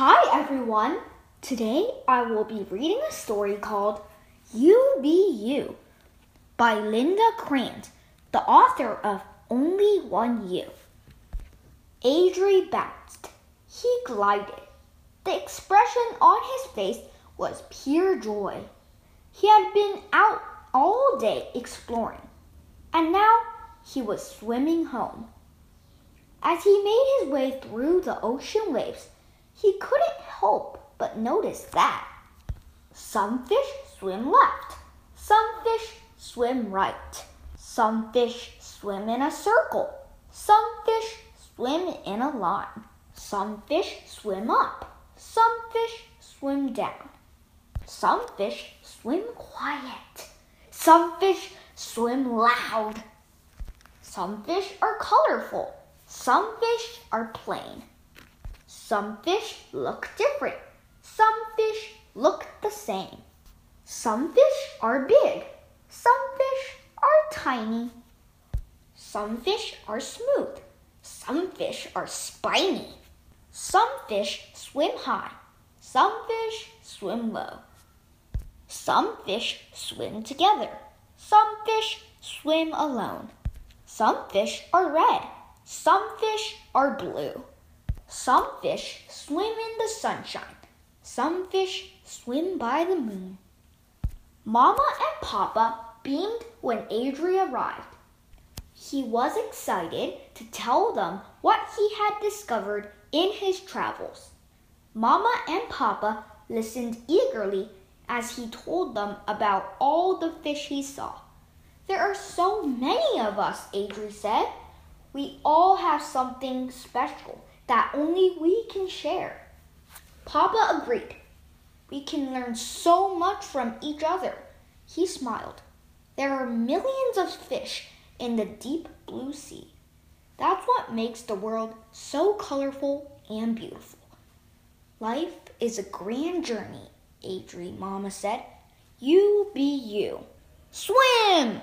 Hi everyone! Today I will be reading a story called You Be You by Linda Kranz, the author of Only One You. Adri bounced. He glided. The expression on his face was pure joy. He had been out all day exploring, and now he was swimming home. As he made his way through the ocean waves, he couldn't help but notice that some fish swim left, some fish swim right, some fish swim in a circle, some fish swim in a line, some fish swim up, some fish swim down, some fish swim quiet, some fish swim loud, some fish are colorful, some fish are plain. Some fish look different. Some fish look the same. Some fish are big. Some fish are tiny. Some fish are smooth. Some fish are spiny. Some fish swim high. Some fish swim low. Some fish swim together. Some fish swim alone. Some fish are red. Some fish are blue. Some fish swim in the sunshine. Some fish swim by the moon. Mama and Papa beamed when Adri arrived. He was excited to tell them what he had discovered in his travels. Mama and Papa listened eagerly as he told them about all the fish he saw. There are so many of us, Adri said. We all have something special that only we can share. Papa agreed. We can learn so much from each other. He smiled. There are millions of fish in the deep blue sea. That's what makes the world so colorful and beautiful. Life is a grand journey, Adri, Mama said. You be you. Swim!